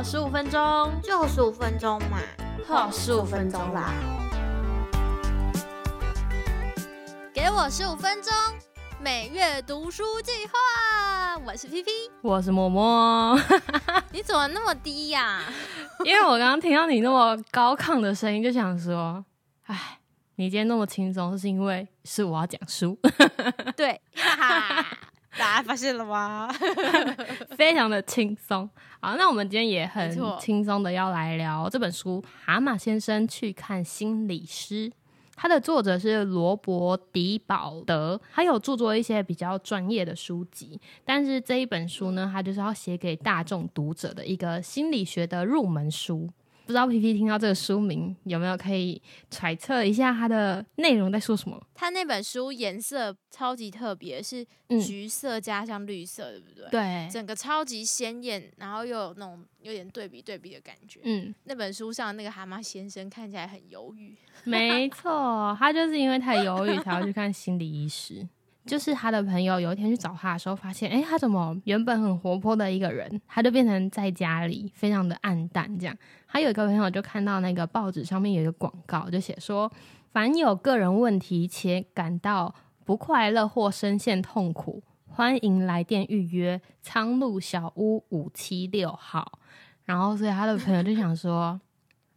好十五分钟，就十五分钟嘛，好十五分钟啦。给我十五分钟，每月读书计划。我是 P P，我是默默。你怎么那么低呀？因为我刚刚听到你那么高亢的声音，就想说，哎，你今天那么轻松，是因为是我要讲书。对，哈哈，大家发现了吗？非常的轻松。好，那我们今天也很轻松的要来聊这本书《蛤蟆先生去看心理师》。它的作者是罗伯·迪保德，他有著作一些比较专业的书籍，但是这一本书呢，他就是要写给大众读者的一个心理学的入门书。不知道皮皮听到这个书名有没有可以揣测一下它的内容在说什么？它那本书颜色超级特别，是橘色加上绿色，对不对？对，整个超级鲜艳，然后又有那种有点对比对比的感觉。嗯，那本书上那个蛤蟆先生看起来很犹豫。没错，他就是因为太犹豫才要去看心理医师。就是他的朋友有一天去找他的时候，发现，哎，他怎么原本很活泼的一个人，他就变成在家里非常的暗淡。这样，他有一个朋友就看到那个报纸上面有一个广告，就写说，凡有个人问题且感到不快乐或深陷痛苦，欢迎来电预约苍鹭小屋五七六号。然后，所以他的朋友就想说，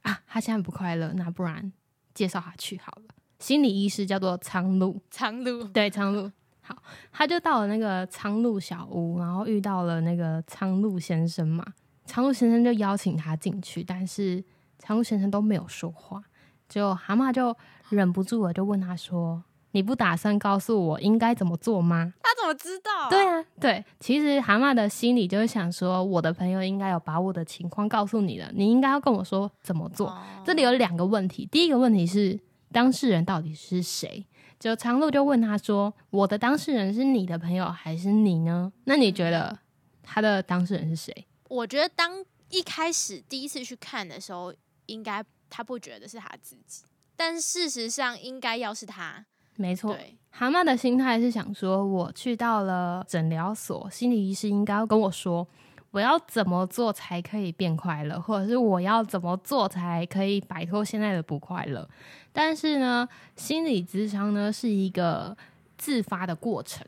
啊，他现在不快乐，那不然介绍他去好了。心理医师叫做苍鹭，苍鹭，对，苍鹭。好，他就到了那个苍鹭小屋，然后遇到了那个苍鹭先生嘛。苍鹭先生就邀请他进去，但是苍鹭先生都没有说话。就蛤蟆就忍不住了，就问他说：“你不打算告诉我应该怎么做吗？”他怎么知道？对啊，对，其实蛤蟆的心里就是想说，我的朋友应该有把我的情况告诉你了，你应该要跟我说怎么做。这里有两个问题，第一个问题是当事人到底是谁？就长路就问他说：“我的当事人是你的朋友还是你呢？那你觉得他的当事人是谁？”我觉得当一开始第一次去看的时候，应该他不觉得是他自己，但事实上应该要是他。没错，蛤蟆的心态是想说：我去到了诊疗所，心理医师应该要跟我说。我要怎么做才可以变快乐，或者是我要怎么做才可以摆脱现在的不快乐？但是呢，心理咨商呢是一个自发的过程，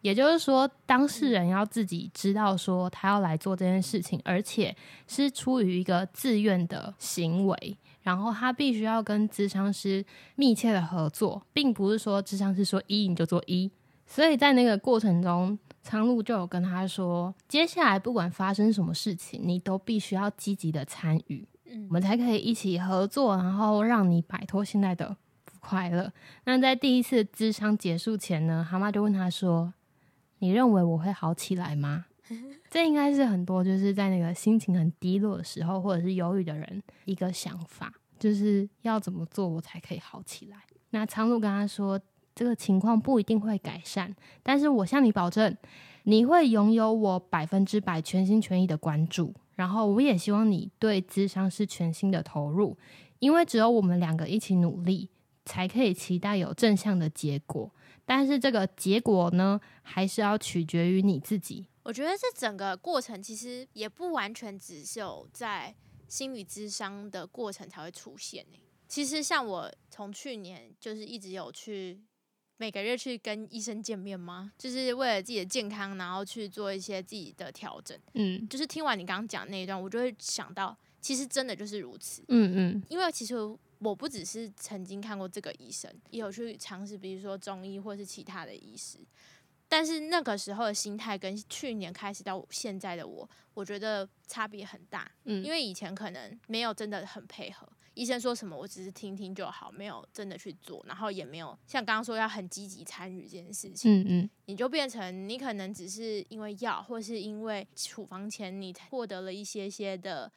也就是说，当事人要自己知道说他要来做这件事情，而且是出于一个自愿的行为，然后他必须要跟咨商师密切的合作，并不是说咨商师说一你就做一，所以在那个过程中。苍鹭就有跟他说，接下来不管发生什么事情，你都必须要积极的参与，嗯，我们才可以一起合作，然后让你摆脱现在的不快乐。那在第一次智商结束前呢，蛤蟆就问他说：“你认为我会好起来吗？” 这应该是很多就是在那个心情很低落的时候，或者是忧郁的人一个想法，就是要怎么做我才可以好起来。那苍鹭跟他说。这个情况不一定会改善，但是我向你保证，你会拥有我百分之百全心全意的关注。然后，我也希望你对智商是全新的投入，因为只有我们两个一起努力，才可以期待有正向的结果。但是，这个结果呢，还是要取决于你自己。我觉得这整个过程其实也不完全只有在心理智商的过程才会出现其实，像我从去年就是一直有去。每个月去跟医生见面吗？就是为了自己的健康，然后去做一些自己的调整。嗯，就是听完你刚刚讲那一段，我就会想到，其实真的就是如此。嗯嗯，因为其实我不只是曾经看过这个医生，也有去尝试，比如说中医或是其他的医师。但是那个时候的心态跟去年开始到现在的我，我觉得差别很大。嗯，因为以前可能没有真的很配合。医生说什么，我只是听听就好，没有真的去做，然后也没有像刚刚说要很积极参与这件事情。嗯嗯，你就变成你可能只是因为药，或是因为处方前你获得了一些些的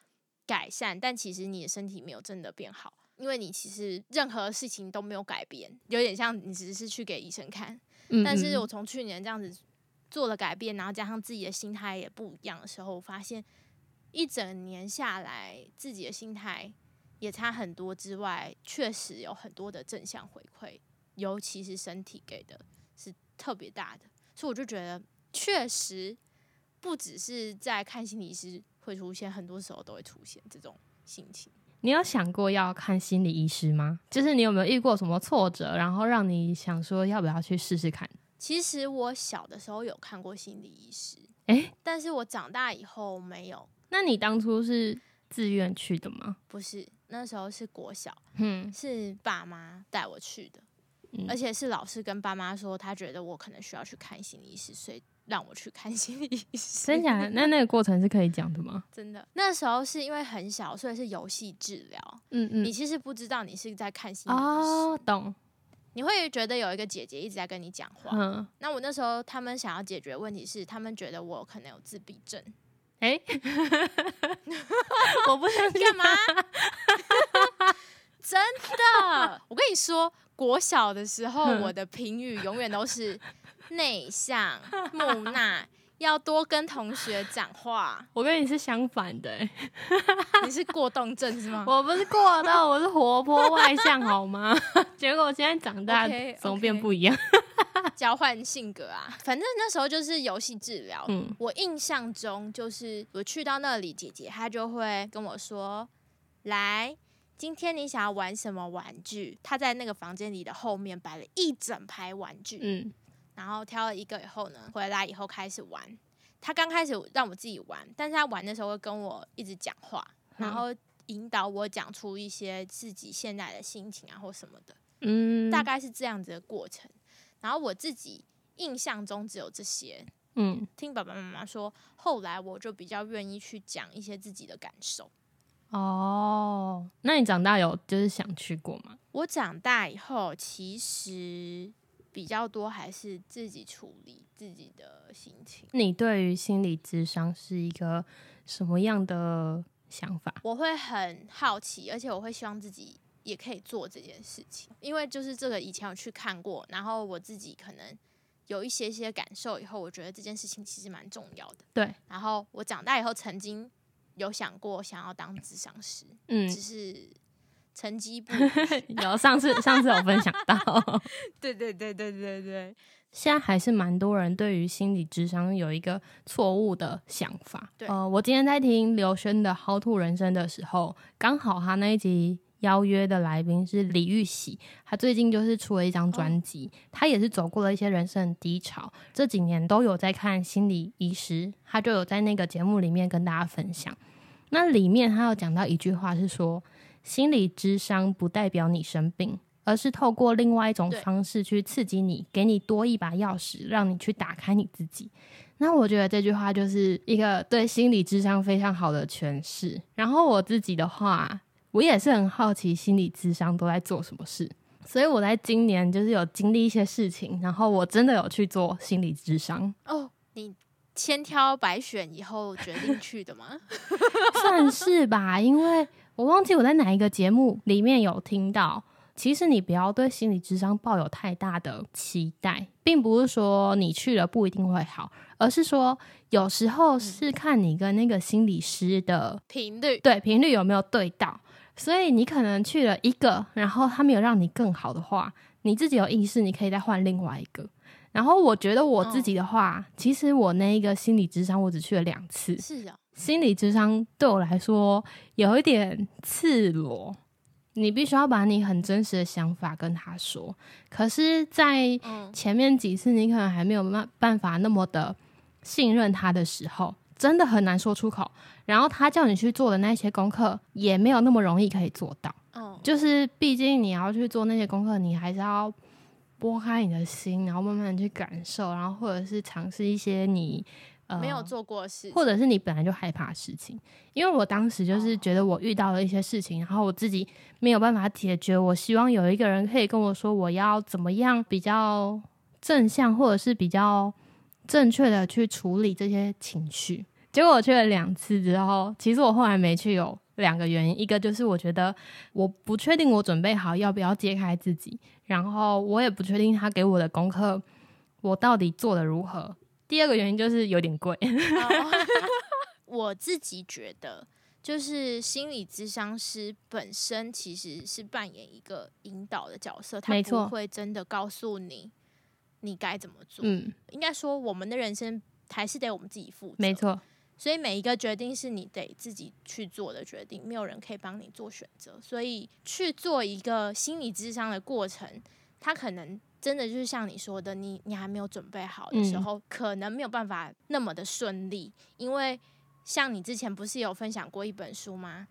改善，但其实你的身体没有真的变好，因为你其实任何事情都没有改变，有点像你只是去给医生看。但是我从去年这样子做了改变，然后加上自己的心态也不一样的时候，我发现一整年下来自己的心态。也差很多之外，确实有很多的正向回馈，尤其是身体给的是特别大的，所以我就觉得确实不只是在看心理师会出现，很多时候都会出现这种心情。你有想过要看心理医师吗？就是你有没有遇过什么挫折，然后让你想说要不要去试试看？其实我小的时候有看过心理医师，诶，但是我长大以后没有。那你当初是自愿去的吗？不是，那时候是国小，嗯，是爸妈带我去的，嗯而且是老师跟爸妈说，他觉得我可能需要去看心理医师，所以让我去看心理医师。真假的？那那个过程是可以讲的吗？真的，那时候是因为很小，所以是游戏治疗。嗯嗯你其实不知道你是在看心理医师，哦，懂，你会觉得有一个姐姐一直在跟你讲话。嗯，那我那时候他们想要解决问题是，他们觉得我可能有自闭症。哎、我不想，干嘛？真的，我跟你说，国小的时候，我的评语永远都是内向、木讷，要多跟同学讲话。我跟你是相反的、欸，你是过动症是吗？我不是过动，我是活泼外向，好吗？结果我现在长大怎么变不一样？交换性格啊，反正那时候就是游戏治疗。嗯我印象中就是我去到那里，姐姐她就会跟我说：“来，今天你想要玩什么玩具？”她在那个房间里的后面摆了一整排玩具，嗯然后挑了一个以后呢，回来以后开始玩。她刚开始让我自己玩，但是她玩的时候会跟我一直讲话，嗯然后引导我讲出一些自己现在的心情啊或什么的。嗯，大概是这样子的过程。然后我自己印象中只有这些，嗯听爸爸妈妈说，后来我就比较愿意去讲一些自己的感受。哦，那你长大有就是想去过吗？我长大以后，其实比较多还是自己处理自己的心情。你对于心理智商是一个什么样的想法？我会很好奇，而且我会希望自己也可以做这件事情，因为就是这个以前有去看过，然后我自己可能有一些些感受以后，我觉得这件事情其实蛮重要的。对，然后我长大以后曾经有想过想要当智商师，嗯，只是成绩不 有上次上次有分享到，对对对对对对，现在还是蛮多人对于心理智商有一个错误的想法。对呃，我今天在听刘轩的《薅兔人生》的时候，刚好他那一集邀约的来宾是李玉玺，他最近就是出了一张专辑，他也是走过了一些人生的低潮，这几年都有在看心理医师，他就有在那个节目里面跟大家分享。那里面他有讲到一句话是说，心理智商不代表你生病，而是透过另外一种方式去刺激你，给你多一把钥匙，让你去打开你自己。那我觉得这句话就是一个对心理智商非常好的诠释。然后我自己的话，我也是很好奇心理智商都在做什么事，所以我在今年就是有经历一些事情，然后我真的有去做心理智商，哦，你千挑百选以后决定去的吗？算是吧，因为我忘记我在哪一个节目里面有听到。其实你不要对心理智商抱有太大的期待，并不是说你去了不一定会好，而是说有时候是看你跟那个心理师的频率对频率有没有对到。所以你可能去了一个，然后他没有让你更好的话，你自己有意识，你可以再换另外一个。然后我觉得我自己的话，其实我那一个心理智商我只去了两次，是啊，心理智商对我来说有一点赤裸，你必须要把你很真实的想法跟他说。可是，在嗯，前面几次你可能还没有办办法那么的信任他的时候，真的很难说出口。然后他叫你去做的那些功课，也没有那么容易可以做到。哦，就是毕竟你要去做那些功课，你还是要拨开你的心，然后慢慢地去感受，然后或者是尝试一些你呃没有做过的事情，或者是你本来就害怕的事情。因为我当时就是觉得我遇到了一些事情，然后我自己没有办法解决，我希望有一个人可以跟我说我要怎么样比较正向，或者是比较正确的去处理这些情绪。结果我去了两次之后，其实我后来没去有两个原因，一个就是我觉得我不确定我准备好要不要揭开自己，然后我也不确定他给我的功课我到底做的如何。第二个原因就是有点贵，哦我自己觉得，就是心理咨商师本身其实是扮演一个引导的角色，他不会真的告诉你你该怎么做。嗯，应该说，我们的人生还是得我们自己负责。没，错，所以每一个决定是你得自己去做的决定，没有人可以帮你做选择。所以去做一个心理智商的过程，它可能真的就是像你说的，你你还没有准备好的时候，可能没有办法那么的顺利。因为像你之前不是有分享过一本书吗？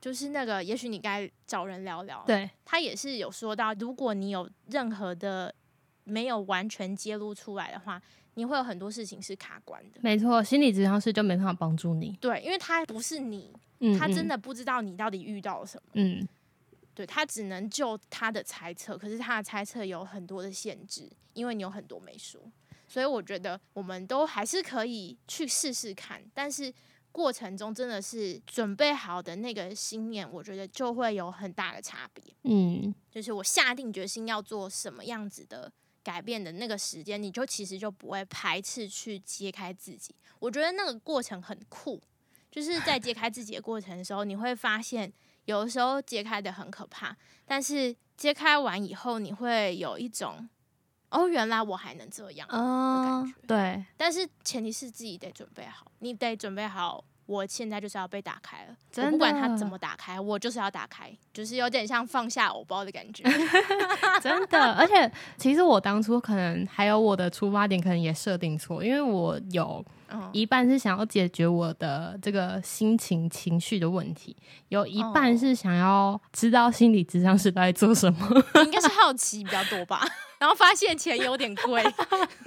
就是那个，也许你该找人聊聊。对，他也是有说到，如果你有任何的没有完全揭露出来的话，你会有很多事情是卡关的。没错，心理咨商师就没办法帮助你。对，因为他不是你，他真的不知道你到底遇到了什么。嗯，对他只能就他的猜测，可是他的猜测有很多的限制，因为你有很多没说。所以我觉得我们都还是可以去试试看，但是。过程中真的是准备好的那个心念，我觉得就会有很大的差别。嗯，就是我下定决心要做什么样子的改变的那个时间，你就其实就不会排斥去揭开自己。我觉得那个过程很酷，就是在揭开自己的过程的时候，你会发现有的时候揭开的很可怕，但是揭开完以后，你会有一种哦，原来我还能这样的感觉。对，但是前提是自己得准备好，你得准备好。我现在就是要被打开了，我不管它怎么打开，我就是要打开，就是有点像放下偶包的感觉。真的，而且其实我当初可能还有我的出发点，可能也设定错，因为我有一半是想要解决我的这个心情情绪的问题，有一半是想要知道心理智商是在做什么。应该是好奇比较多吧，然后发现钱有点贵。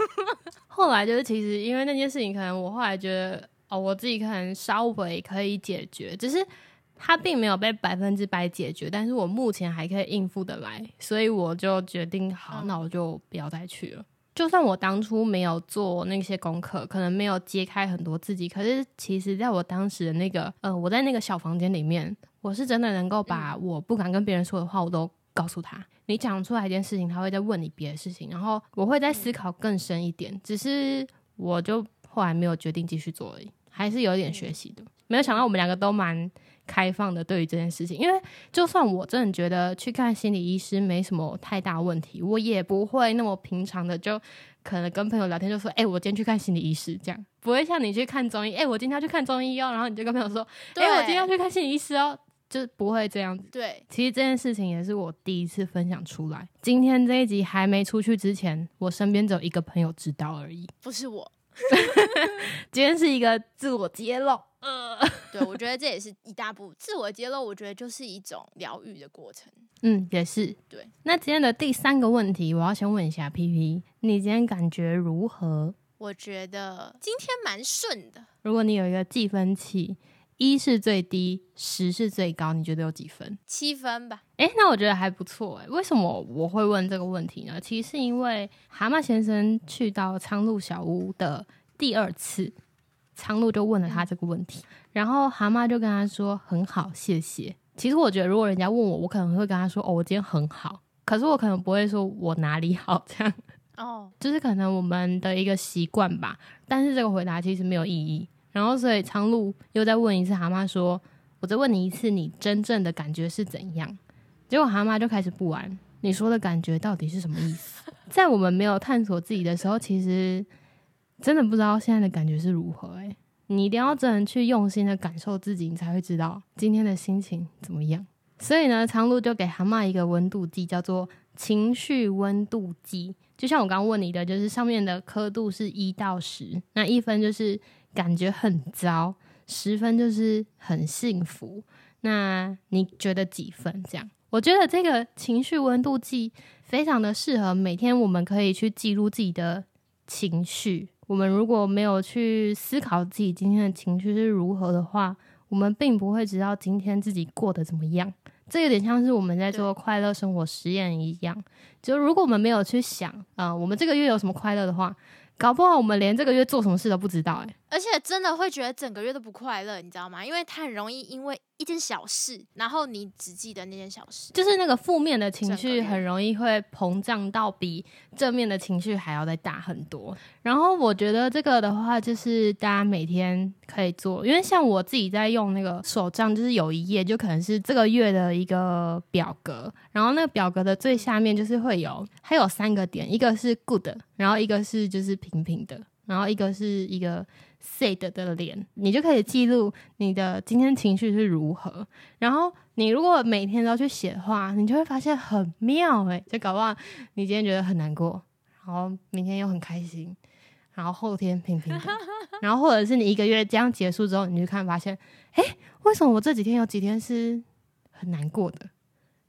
后来就是其实因为那件事情，可能我后来觉得。哦，我自己可能稍微可以解决，只是它并没有被百分之百解决，但是我目前还可以应付得来，所以我就决定好，那我就不要再去了。就算我当初没有做那些功课，可能没有揭开很多自己，可是其实在我当时的那个，呃，我在那个小房间里面，我是真的能够把我不敢跟别人说的话，我都告诉他。你讲出来一件事情，他会再问你别的事情，然后我会再思考更深一点，只是我就后来没有决定继续做而已。还是有点学习的，没有想到我们两个都蛮开放的对于这件事情。因为就算我真的觉得去看心理医师没什么太大问题，我也不会那么平常的就可能跟朋友聊天就说：“哎，我今天去看心理医师。”这样不会像你去看中医，哎，我今天要去看中医哦。然后你就跟朋友说：“哎，我今天要去看心理医师哦。”就不会这样子。对，其实这件事情也是我第一次分享出来。今天这一集还没出去之前，我身边只有一个朋友知道而已，不是我。今天是一个自我揭露，呃，对，我觉得这也是一大步自我揭露，我觉得就是一种疗愈的过程。嗯，也是。对，那今天的第三个问题，我要先问一下 P P，你今天感觉如何？我觉得今天蛮顺的。如果你有一个计分器。一是最低，十是最高，你觉得有几分？七分吧。哎，那我觉得还不错哎。为什么我会问这个问题呢？其实是因为蛤蟆先生去到苍鹭小屋的第二次，苍鹭就问了他这个问题，然后蛤蟆就跟他说：“很好，谢谢。”其实我觉得，如果人家问我，我可能会跟他说：“哦，我今天很好。”可是我可能不会说我哪里好这样。哦，就是可能我们的一个习惯吧。但是这个回答其实没有意义。然后，所以苍鹭又再问一次蛤蟆说：“我再问你一次，你真正的感觉是怎样？”结果蛤蟆就开始不安：“你说的感觉到底是什么意思？” 在我们没有探索自己的时候，其实真的不知道现在的感觉是如何。诶，你一定要真的去用心的感受自己，你才会知道今天的心情怎么样。所以呢，苍鹭就给蛤蟆一个温度计，叫做情绪温度计。就像我刚刚问你的，就是上面的刻度是一到十，那一分就是。感觉很糟，十分就是很幸福。那你觉得几分？这样，我觉得这个情绪温度计非常的适合每天，我们可以去记录自己的情绪。我们如果没有去思考自己今天的情绪是如何的话，我们并不会知道今天自己过得怎么样。这有点像是我们在做快乐生活实验一样。就如果我们没有去想，啊，我们这个月有什么快乐的话。搞不好我们连这个月做什么事都不知道哎，而且真的会觉得整个月都不快乐，你知道吗？因为他很容易因为一件小事，然后你只记得那件小事，就是那个负面的情绪很容易会膨胀到比正面的情绪还要再大很多。然后我觉得这个的话，就是大家每天可以做，因为像我自己在用那个手账，就是有一页就可能是这个月的一个表格，然后那个表格的最下面就是会有，它有三个点，一个是 good，然后一个是就是。平平的，然后一个是一个 sad 的脸，你就可以记录你的今天情绪是如何。然后你如果每天都去写话，你就会发现很妙诶、就搞不好你今天觉得很难过，然后明天又很开心，然后后天平平，然后或者是你一个月这样结束之后，你就看发现，诶，为什么我这几天有几天是很难过的？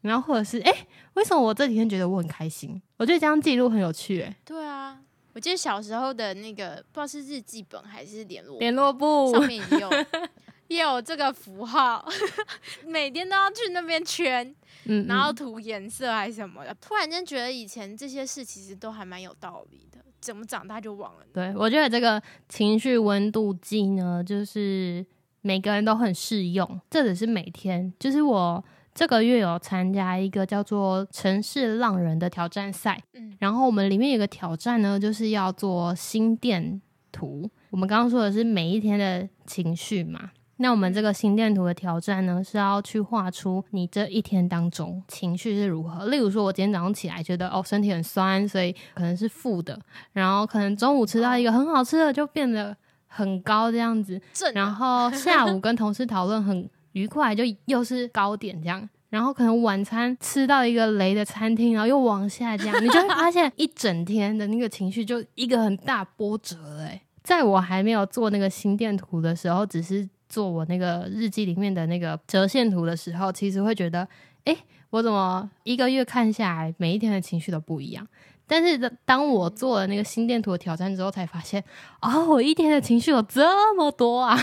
然后或者是诶，为什么我这几天觉得我很开心？我觉得这样记录很有趣诶、对啊，我记得小时候的那个不知道是日记本还是联络联络簿上面也有 也有这个符号，每天都要去那边圈，嗯，然后嗯涂颜色还是什么的。突然间觉得以前这些事其实都还蛮有道理的，怎么长大就忘了呢？对我觉得这个情绪温度计呢，就是每个人都很适用，这只是每天。就是我这个月有参加一个叫做“城市浪人”的挑战赛，嗯，然后我们里面有个挑战呢，就是要做心电图。我们刚刚说的是每一天的情绪嘛，那我们这个心电图的挑战呢，是要去画出你这一天当中情绪是如何。例如说，我今天早上起来觉得哦身体很酸，所以可能是负的，然后可能中午吃到一个很好吃的，就变得很高这样子。正然后下午跟同事讨论很愉快，就又是高点这样。然后可能晚餐吃到一个雷的餐厅，然后又往下降，你就会发现一整天的那个情绪就一个很大波折了欸。在我还没有做那个心电图的时候，只是做我那个日记里面的那个折线图的时候，其实会觉得，诶，我怎么一个月看下来，每一天的情绪都不一样。但是当我做了那个心电图的挑战之后，才发现，哦，我一天的情绪有这么多啊！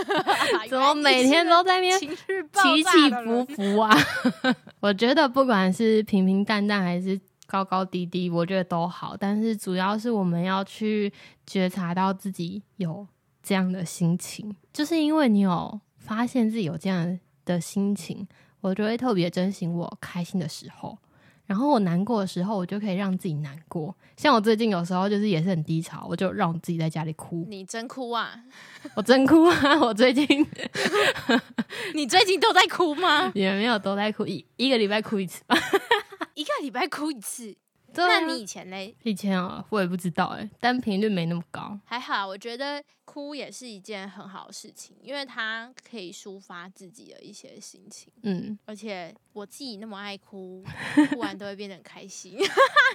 怎么每天都在那边情绪起起伏伏啊？我觉得不管是平平淡淡还是高高低低，我觉得都好。但是主要是我们要去觉察到自己有这样的心情，就是因为你有发现自己有这样的心情，我就会特别珍惜我开心的时候。然后我难过的时候，我就可以让自己难过。像我最近有时候就是也是很低潮，我就让我自己在家里哭，你真哭啊！我真哭啊！我最近 你最近都在哭吗？也没有都在哭，一一个礼拜哭一次吧。一个礼拜哭一次，那你以前嘞？以前啊，我也不知道哎、但频率没那么高。还好，我觉得哭也是一件很好的事情，因为它可以抒发自己的一些心情。嗯，而且我自己那么爱哭，哭完都会变得很开心。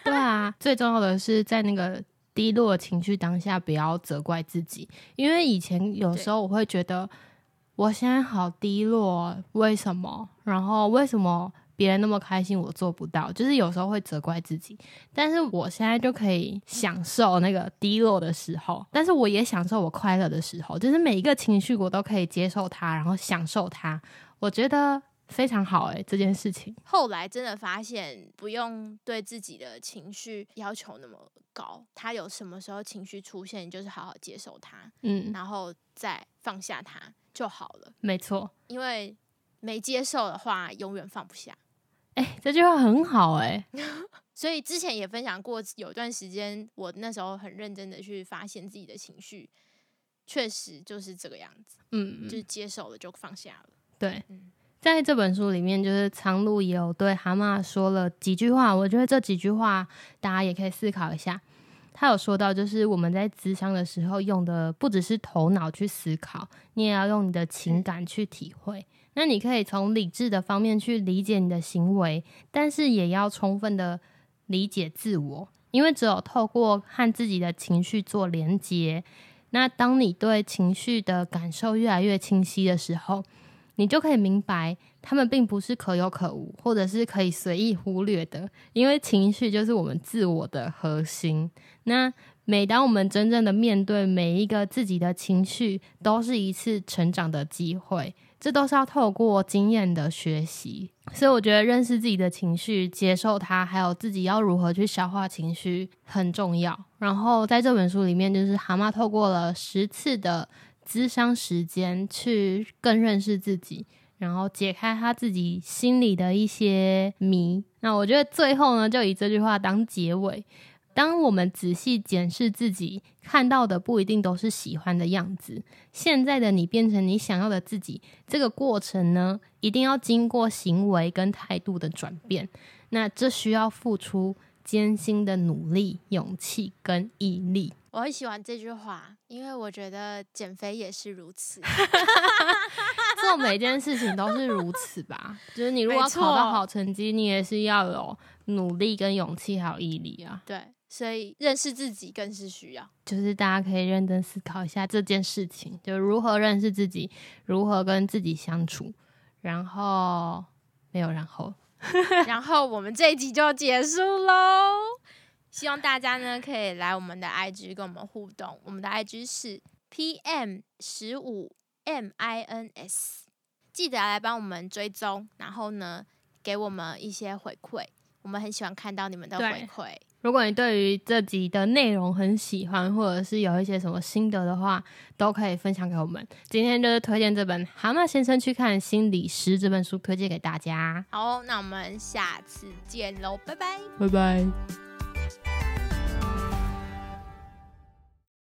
对啊，最重要的是在那个低落的情绪当下，不要责怪自己，因为以前有时候我会觉得我现在好低落，为什么？然后为什么？别人那么开心，我做不到，就是有时候会责怪自己。但是我现在就可以享受那个低落的时候，但是我也享受我快乐的时候，就是每一个情绪我都可以接受它，然后享受它。我觉得非常好诶、这件事情。后来真的发现，不用对自己的情绪要求那么高，他有什么时候情绪出现，就是好好接受它，嗯，然后再放下它就好了。没错。因为没接受的话，永远放不下。哎、这句话很好哎、所以之前也分享过，有段时间我那时候很认真的去发现自己的情绪，确实就是这个样子，嗯，就是接受了就放下了。对嗯，在这本书里面，就是苍鹭也有对蛤蟆说了几句话，我觉得这几句话大家也可以思考一下。他有说到，就是我们在咨商的时候用的不只是头脑去思考，你也要用你的情感去体会。那你可以从理智的方面去理解你的行为，但是也要充分的理解自我，因为只有透过和自己的情绪做连接，那当你对情绪的感受越来越清晰的时候，你就可以明白，他们并不是可有可无，或者是可以随意忽略的，因为情绪就是我们自我的核心。那每当我们真正的面对每一个自己的情绪，都是一次成长的机会，这都是要透过经验的学习。所以我觉得认识自己的情绪，接受它，还有自己要如何去消化情绪很重要。然后在这本书里面，就是蛤蟆透过了十次的咨商时间，去更认识自己，然后解开他自己心里的一些谜。那我觉得最后呢，就以这句话当结尾。当我们仔细检视自己，看到的不一定都是喜欢的样子。现在的你变成你想要的自己，这个过程呢，一定要经过行为跟态度的转变。那这需要付出艰辛的努力、勇气跟毅力。我很喜欢这句话，因为我觉得减肥也是如此。做每件事情都是如此吧？就是你如果要考到好成绩，你也是要有努力、跟勇气还有毅力啊。对，所以认识自己更是需要。就是大家可以认真思考一下这件事情，就如何认识自己，如何跟自己相处，然后没有然后，然后我们这一集就结束喽。希望大家呢可以来我们的 IG 跟我们互动，我们的 IG 是 PM 十五 MINS，记得来帮我们追踪，然后呢给我们一些回馈，我们很喜欢看到你们的回馈。如果你对于这集的内容很喜欢，或者是有一些什么心得的话，都可以分享给我们。今天就是推荐这本《蛤蟆先生去看心理师》这本书，推荐给大家。好，那我们下次见喽，拜拜，拜拜。